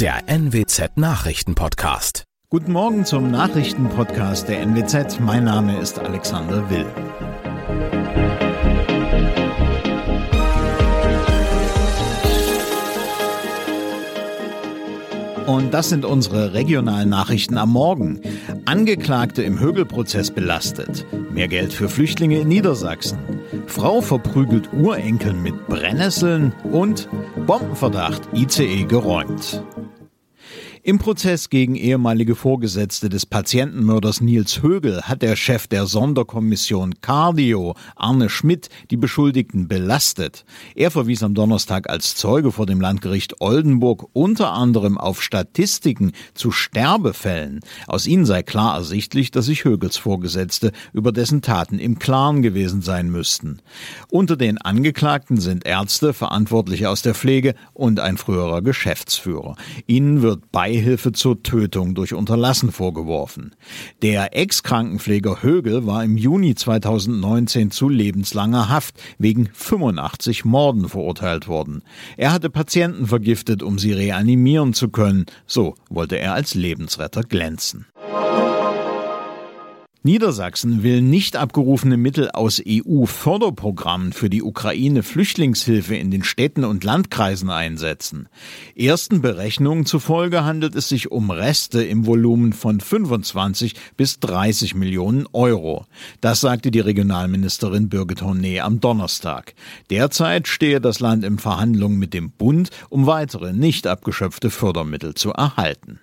der NWZ Nachrichtenpodcast. Guten Morgen zum Nachrichtenpodcast der NWZ. Mein Name ist Alexander Will. Und das sind unsere regionalen Nachrichten am Morgen. Angeklagte im Högelprozess belastet. Mehr Geld für Flüchtlinge in Niedersachsen. Frau verprügelt Urenkel mit Brennnesseln und Bombenverdacht ICE geräumt. Im Prozess gegen ehemalige Vorgesetzte des Patientenmörders Nils Högel hat der Chef der Sonderkommission Cardio, Arne Schmidt, die Beschuldigten belastet. Er verwies am Donnerstag als Zeuge vor dem Landgericht Oldenburg unter anderem auf Statistiken zu Sterbefällen. Aus ihnen sei klar ersichtlich, dass sich Högels Vorgesetzte über dessen Taten im Klaren gewesen sein müssten. Unter den Angeklagten sind Ärzte, Verantwortliche aus der Pflege und ein früherer Geschäftsführer. Ihnen wird bei Beihilfe zur Tötung durch Unterlassen vorgeworfen. Der Ex-Krankenpfleger Högel war im Juni 2019 zu lebenslanger Haft wegen 85 Morden verurteilt worden. Er hatte Patienten vergiftet, um sie reanimieren zu können. So wollte er als Lebensretter glänzen. Niedersachsen will nicht abgerufene Mittel aus EU-Förderprogrammen für die Ukraine-Flüchtlingshilfe in den Städten und Landkreisen einsetzen. Ersten Berechnungen zufolge handelt es sich um Reste im Volumen von 25 bis 30 Millionen Euro. Das sagte die Regionalministerin Birgit Hornet am Donnerstag. Derzeit stehe das Land in Verhandlungen mit dem Bund, um weitere nicht abgeschöpfte Fördermittel zu erhalten.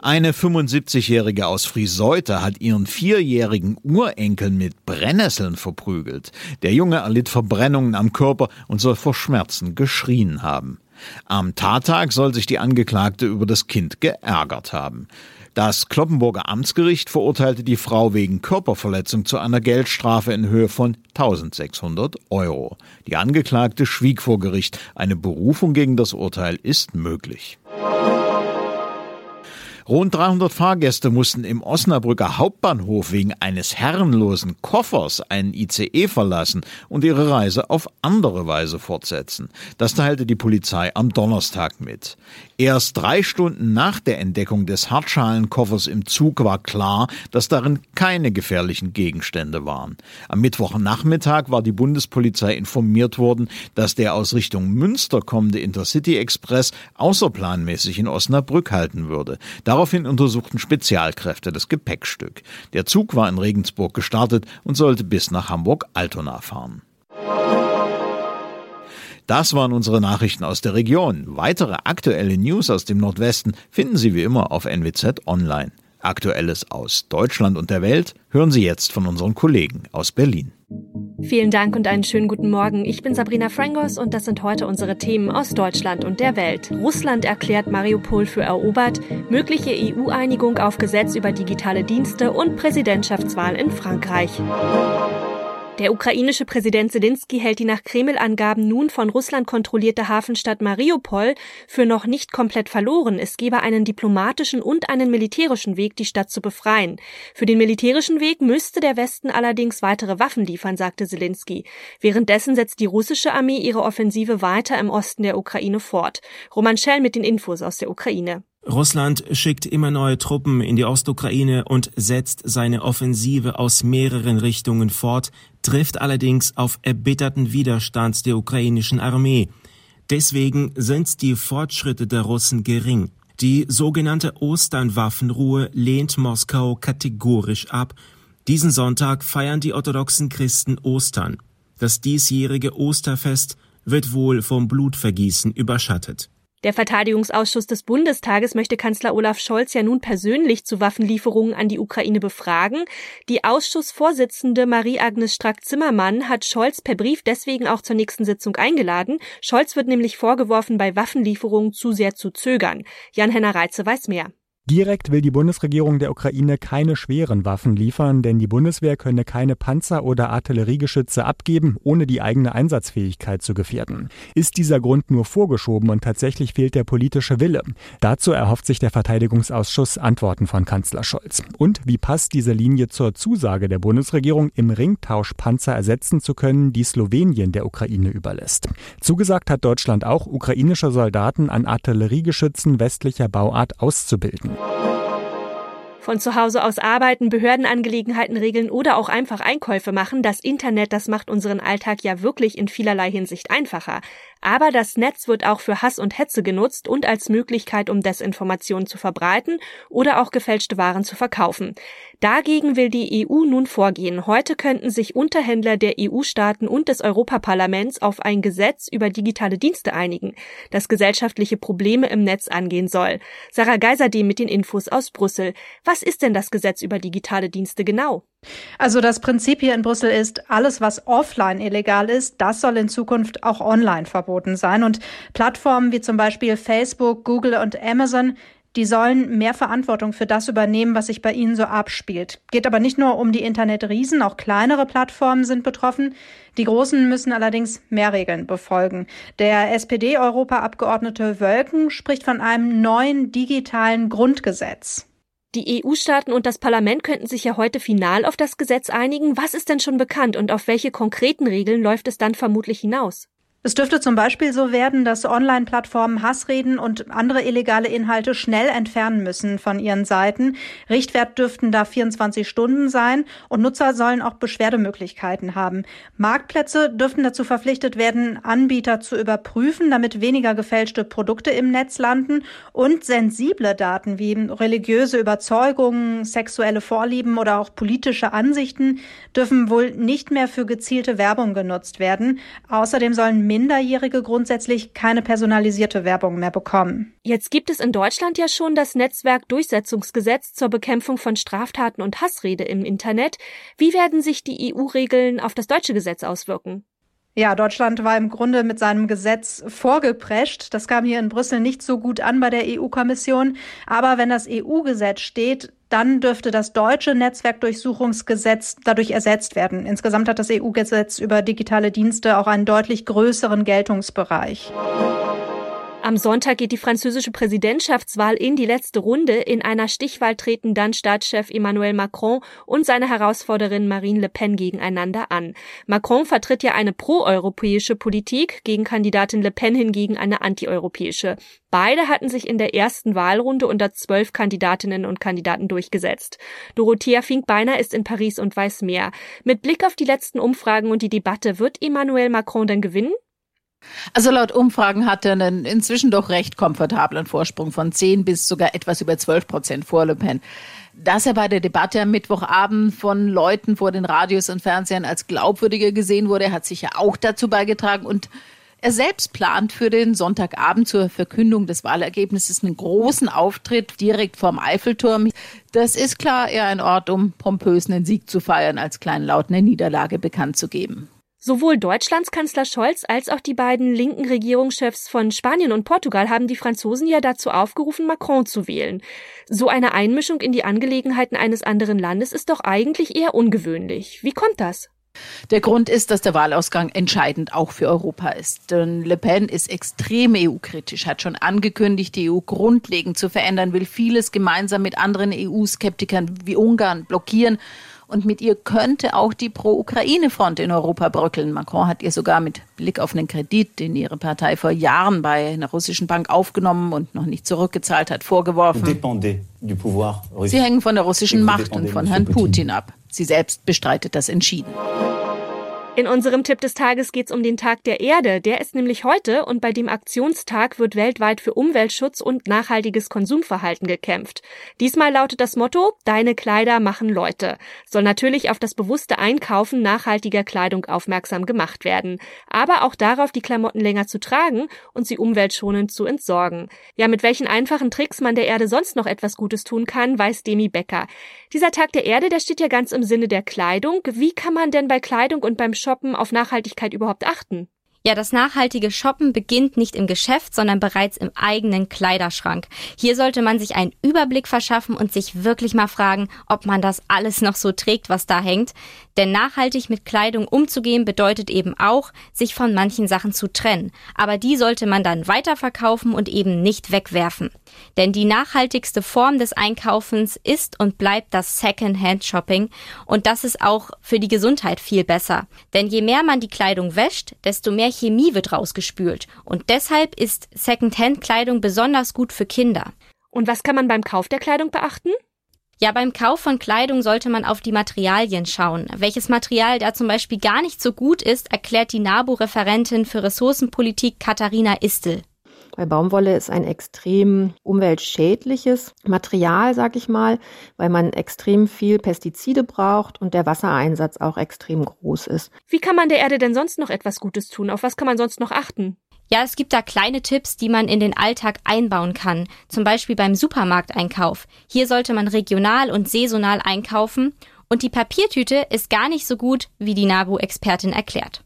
Eine 75-Jährige aus Frieseute hat ihren vierjährigen Urenkel mit Brennnesseln verprügelt. Der Junge erlitt Verbrennungen am Körper und soll vor Schmerzen geschrien haben. Am Tattag soll sich die Angeklagte über das Kind geärgert haben. Das Kloppenburger Amtsgericht verurteilte die Frau wegen Körperverletzung zu einer Geldstrafe in Höhe von 1600 Euro. Die Angeklagte schwieg vor Gericht. Eine Berufung gegen das Urteil ist möglich. Rund 300 Fahrgäste mussten im Osnabrücker Hauptbahnhof wegen eines herrenlosen Koffers einen ICE verlassen und ihre Reise auf andere Weise fortsetzen. Das teilte die Polizei am Donnerstag mit. Erst drei Stunden nach der Entdeckung des Hartschalenkoffers im Zug war klar, dass darin keine gefährlichen Gegenstände waren. Am Mittwochnachmittag war die Bundespolizei informiert worden, dass der aus Richtung Münster kommende Intercity Express außerplanmäßig in Osnabrück halten würde. Daraufhin untersuchten Spezialkräfte das Gepäckstück. Der Zug war in Regensburg gestartet und sollte bis nach Hamburg-Altona fahren. Das waren unsere Nachrichten aus der Region. Weitere aktuelle News aus dem Nordwesten finden Sie wie immer auf NWZ Online. Aktuelles aus Deutschland und der Welt hören Sie jetzt von unseren Kollegen aus Berlin. Vielen Dank und einen schönen guten Morgen. Ich bin Sabrina Frangos und das sind heute unsere Themen aus Deutschland und der Welt. Russland erklärt Mariupol für erobert, mögliche EU-Einigung auf Gesetz über digitale Dienste und Präsidentschaftswahl in Frankreich. Der ukrainische Präsident Zelensky hält die nach Kreml-Angaben nun von Russland kontrollierte Hafenstadt Mariupol für noch nicht komplett verloren. Es gebe einen diplomatischen und einen militärischen Weg, die Stadt zu befreien. Für den militärischen Weg müsste der Westen allerdings weitere Waffen liefern, sagte Zelensky. Währenddessen setzt die russische Armee ihre Offensive weiter im Osten der Ukraine fort. Roman Schell mit den Infos aus der Ukraine. Russland schickt immer neue Truppen in die Ostukraine und setzt seine Offensive aus mehreren Richtungen fort, trifft allerdings auf erbitterten Widerstand der ukrainischen Armee. Deswegen sind die Fortschritte der Russen gering. Die sogenannte Ostern-Waffenruhe lehnt Moskau kategorisch ab. Diesen Sonntag feiern die orthodoxen Christen Ostern. Das diesjährige Osterfest wird wohl vom Blutvergießen überschattet. Der Verteidigungsausschuss des Bundestages möchte Kanzler Olaf Scholz ja nun persönlich zu Waffenlieferungen an die Ukraine befragen. Die Ausschussvorsitzende Marie-Agnes Strack-Zimmermann hat Scholz per Brief deswegen auch zur nächsten Sitzung eingeladen. Scholz wird nämlich vorgeworfen, bei Waffenlieferungen zu sehr zu zögern. Jan-Henner Reitze weiß mehr. Direkt will die Bundesregierung der Ukraine keine schweren Waffen liefern, denn die Bundeswehr könne keine Panzer oder Artilleriegeschütze abgeben, ohne die eigene Einsatzfähigkeit zu gefährden. Ist dieser Grund nur vorgeschoben und tatsächlich fehlt der politische Wille? Dazu erhofft sich der Verteidigungsausschuss Antworten von Kanzler Scholz. Und wie passt diese Linie zur Zusage der Bundesregierung, im Ringtausch Panzer ersetzen zu können, die Slowenien der Ukraine überlässt? Zugesagt hat Deutschland auch, ukrainische Soldaten an Artilleriegeschützen westlicher Bauart auszubilden. Bye. Von zu Hause aus arbeiten, Behördenangelegenheiten regeln oder auch einfach Einkäufe machen, das Internet, das macht unseren Alltag ja wirklich in vielerlei Hinsicht einfacher. Aber das Netz wird auch für Hass und Hetze genutzt und als Möglichkeit, um Desinformationen zu verbreiten oder auch gefälschte Waren zu verkaufen. Dagegen will die EU nun vorgehen. Heute könnten sich Unterhändler der EU-Staaten und des Europaparlaments auf ein Gesetz über digitale Dienste einigen, das gesellschaftliche Probleme im Netz angehen soll. Sarah Geiserdem mit den Infos aus Brüssel. Was ist denn das Gesetz über digitale Dienste genau? Also das Prinzip hier in Brüssel ist, alles, was offline illegal ist, das soll in Zukunft auch online verboten sein. Und Plattformen wie zum Beispiel Facebook, Google und Amazon, die sollen mehr Verantwortung für das übernehmen, was sich bei ihnen so abspielt. Geht aber nicht nur um die Internetriesen, auch kleinere Plattformen sind betroffen. Die großen müssen allerdings mehr Regeln befolgen. Der SPD-Europaabgeordnete Wölken spricht von einem neuen digitalen Grundgesetz. Die EU-Staaten und das Parlament könnten sich ja heute final auf das Gesetz einigen. Was ist denn schon bekannt und auf welche konkreten Regeln läuft es dann vermutlich hinaus? Es dürfte zum Beispiel so werden, dass Online-Plattformen Hassreden und andere illegale Inhalte schnell entfernen müssen von ihren Seiten. Richtwert dürften da 24 Stunden sein und Nutzer sollen auch Beschwerdemöglichkeiten haben. Marktplätze dürften dazu verpflichtet werden, Anbieter zu überprüfen, damit weniger gefälschte Produkte im Netz landen und sensible Daten wie religiöse Überzeugungen, sexuelle Vorlieben oder auch politische Ansichten dürfen wohl nicht mehr für gezielte Werbung genutzt werden. Außerdem sollen Minderjährige grundsätzlich keine personalisierte Werbung mehr bekommen. Jetzt gibt es in Deutschland ja schon das Netzwerk Durchsetzungsgesetz zur Bekämpfung von Straftaten und Hassrede im Internet. Wie werden sich die EU-Regeln auf das deutsche Gesetz auswirken? Ja, Deutschland war im Grunde mit seinem Gesetz vorgeprescht. Das kam hier in Brüssel nicht so gut an bei der EU-Kommission. Aber wenn das EU-Gesetz steht, dann dürfte das deutsche Netzwerkdurchsuchungsgesetz dadurch ersetzt werden. Insgesamt hat das EU-Gesetz über digitale Dienste auch einen deutlich größeren Geltungsbereich. Am Sonntag geht die französische Präsidentschaftswahl in die letzte Runde. In einer Stichwahl treten dann Staatschef Emmanuel Macron und seine Herausforderin Marine Le Pen gegeneinander an. Macron vertritt ja eine proeuropäische Politik, gegen Kandidatin Le Pen hingegen eine antieuropäische. Beide hatten sich in der ersten Wahlrunde unter zwölf Kandidatinnen und Kandidaten durchgesetzt. Dorothea Finkbeiner ist in Paris und weiß mehr. Mit Blick auf die letzten Umfragen und die Debatte, wird Emmanuel Macron denn gewinnen? Also laut Umfragen hat er einen inzwischen doch recht komfortablen Vorsprung von 10 bis sogar etwas über 12 Prozent vor Le Pen. Dass er bei der Debatte am Mittwochabend von Leuten vor den Radios und Fernsehern als glaubwürdiger gesehen wurde, hat sicher auch dazu beigetragen und er selbst plant für den Sonntagabend zur Verkündung des Wahlergebnisses einen großen Auftritt direkt vorm Eiffelturm. Das ist klar eher ein Ort, um pompös einen Sieg zu feiern, als kleinlaut eine Niederlage bekannt zu geben. Sowohl Deutschlands Kanzler Scholz als auch die beiden linken Regierungschefs von Spanien und Portugal haben die Franzosen ja dazu aufgerufen, Macron zu wählen. So eine Einmischung in die Angelegenheiten eines anderen Landes ist doch eigentlich eher ungewöhnlich. Wie kommt das? Der Grund ist, dass der Wahlausgang entscheidend auch für Europa ist. Denn Le Pen ist extrem EU-kritisch, hat schon angekündigt, die EU grundlegend zu verändern, will vieles gemeinsam mit anderen EU-Skeptikern wie Ungarn blockieren und mit ihr könnte auch die Pro-Ukraine-Front in Europa bröckeln. Macron hat ihr sogar mit Blick auf einen Kredit, den ihre Partei vor Jahren bei einer russischen Bank aufgenommen und noch nicht zurückgezahlt hat, vorgeworfen. Sie hängen von der russischen Macht und von Herrn Putin ab. Sie selbst bestreitet das entschieden. In unserem Tipp des Tages geht es um den Tag der Erde. Der ist nämlich heute und bei dem Aktionstag wird weltweit für Umweltschutz und nachhaltiges Konsumverhalten gekämpft. Diesmal lautet das Motto, deine Kleider machen Leute. Soll natürlich auf das bewusste Einkaufen nachhaltiger Kleidung aufmerksam gemacht werden. Aber auch darauf, die Klamotten länger zu tragen und sie umweltschonend zu entsorgen. Ja, mit welchen einfachen Tricks man der Erde sonst noch etwas Gutes tun kann, weiß Demi Becker. Dieser Tag der Erde, der steht ja ganz im Sinne der Kleidung. Wie kann man denn bei Kleidung und beim Shoppen auf Nachhaltigkeit überhaupt achten? Ja, das nachhaltige Shoppen beginnt nicht im Geschäft, sondern bereits im eigenen Kleiderschrank. Hier sollte man sich einen Überblick verschaffen und sich wirklich mal fragen, ob man das alles noch so trägt, was da hängt. Denn nachhaltig mit Kleidung umzugehen bedeutet eben auch, sich von manchen Sachen zu trennen. Aber die sollte man dann weiterverkaufen und eben nicht wegwerfen. Denn die nachhaltigste Form des Einkaufens ist und bleibt das Second-Hand-Shopping. Und das ist auch für die Gesundheit viel besser. Denn je mehr man die Kleidung wäscht, desto mehr Chemie wird rausgespült. Und deshalb ist Second-Hand-Kleidung besonders gut für Kinder. Und was kann man beim Kauf der Kleidung beachten? Ja, beim Kauf von Kleidung sollte man auf die Materialien schauen. Welches Material da zum Beispiel gar nicht so gut ist, erklärt die NABU-Referentin für Ressourcenpolitik Katharina Istel. Weil Baumwolle ist ein extrem umweltschädliches Material, sag ich mal, weil man extrem viel Pestizide braucht und der Wassereinsatz auch extrem groß ist. Wie kann man der Erde denn sonst noch etwas Gutes tun? Auf was kann man sonst noch achten? Ja, es gibt da kleine Tipps, die man in den Alltag einbauen kann, zum Beispiel beim Supermarkteinkauf. Hier sollte man regional und saisonal einkaufen und die Papiertüte ist gar nicht so gut, wie die NABU-Expertin erklärt.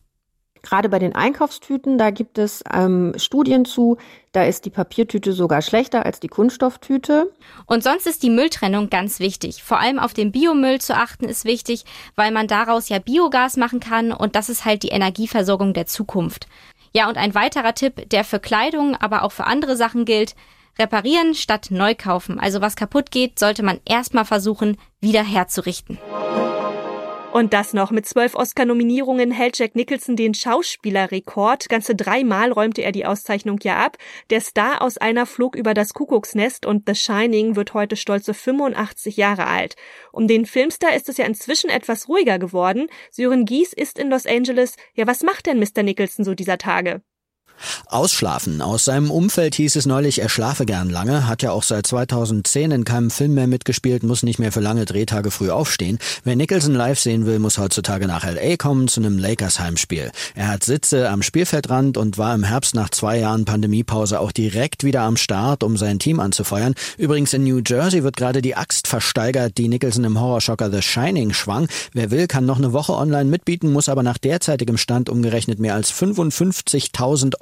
Gerade bei den Einkaufstüten, da gibt es ähm, Studien zu, da ist die Papiertüte sogar schlechter als die Kunststofftüte. Und sonst ist die Mülltrennung ganz wichtig. Vor allem auf den Biomüll zu achten ist wichtig, weil man daraus ja Biogas machen kann und das ist halt die Energieversorgung der Zukunft. Ja, und ein weiterer Tipp, der für Kleidung, aber auch für andere Sachen gilt, reparieren statt neu kaufen. Also was kaputt geht, sollte man erstmal versuchen, wieder herzurichten. Und das noch. Mit zwölf Oscar-Nominierungen hält Jack Nicholson den Schauspielerrekord. Ganze dreimal räumte er die Auszeichnung ja ab. Der Star aus einer flog über das Kuckucksnest und The Shining wird heute stolze 85 Jahre alt. Um den Filmstar ist es ja inzwischen etwas ruhiger geworden. Sören Gies ist in Los Angeles. Ja, was macht denn Mr. Nicholson so dieser Tage? Ausschlafen. Aus seinem Umfeld hieß es neulich, er schlafe gern lange, hat ja auch seit 2010 in keinem Film mehr mitgespielt, muss nicht mehr für lange Drehtage früh aufstehen. Wer Nicholson live sehen will, muss heutzutage nach L.A. kommen zu einem Lakers Heimspiel. Er hat Sitze am Spielfeldrand und war im Herbst nach zwei Jahren Pandemiepause auch direkt wieder am Start, um sein Team anzufeuern. Übrigens in New Jersey wird gerade die Axt versteigert, die Nicholson im Horrorschocker The Shining schwang. Wer will, kann noch eine Woche online mitbieten, muss aber nach derzeitigem Stand umgerechnet mehr als 55.000 Euro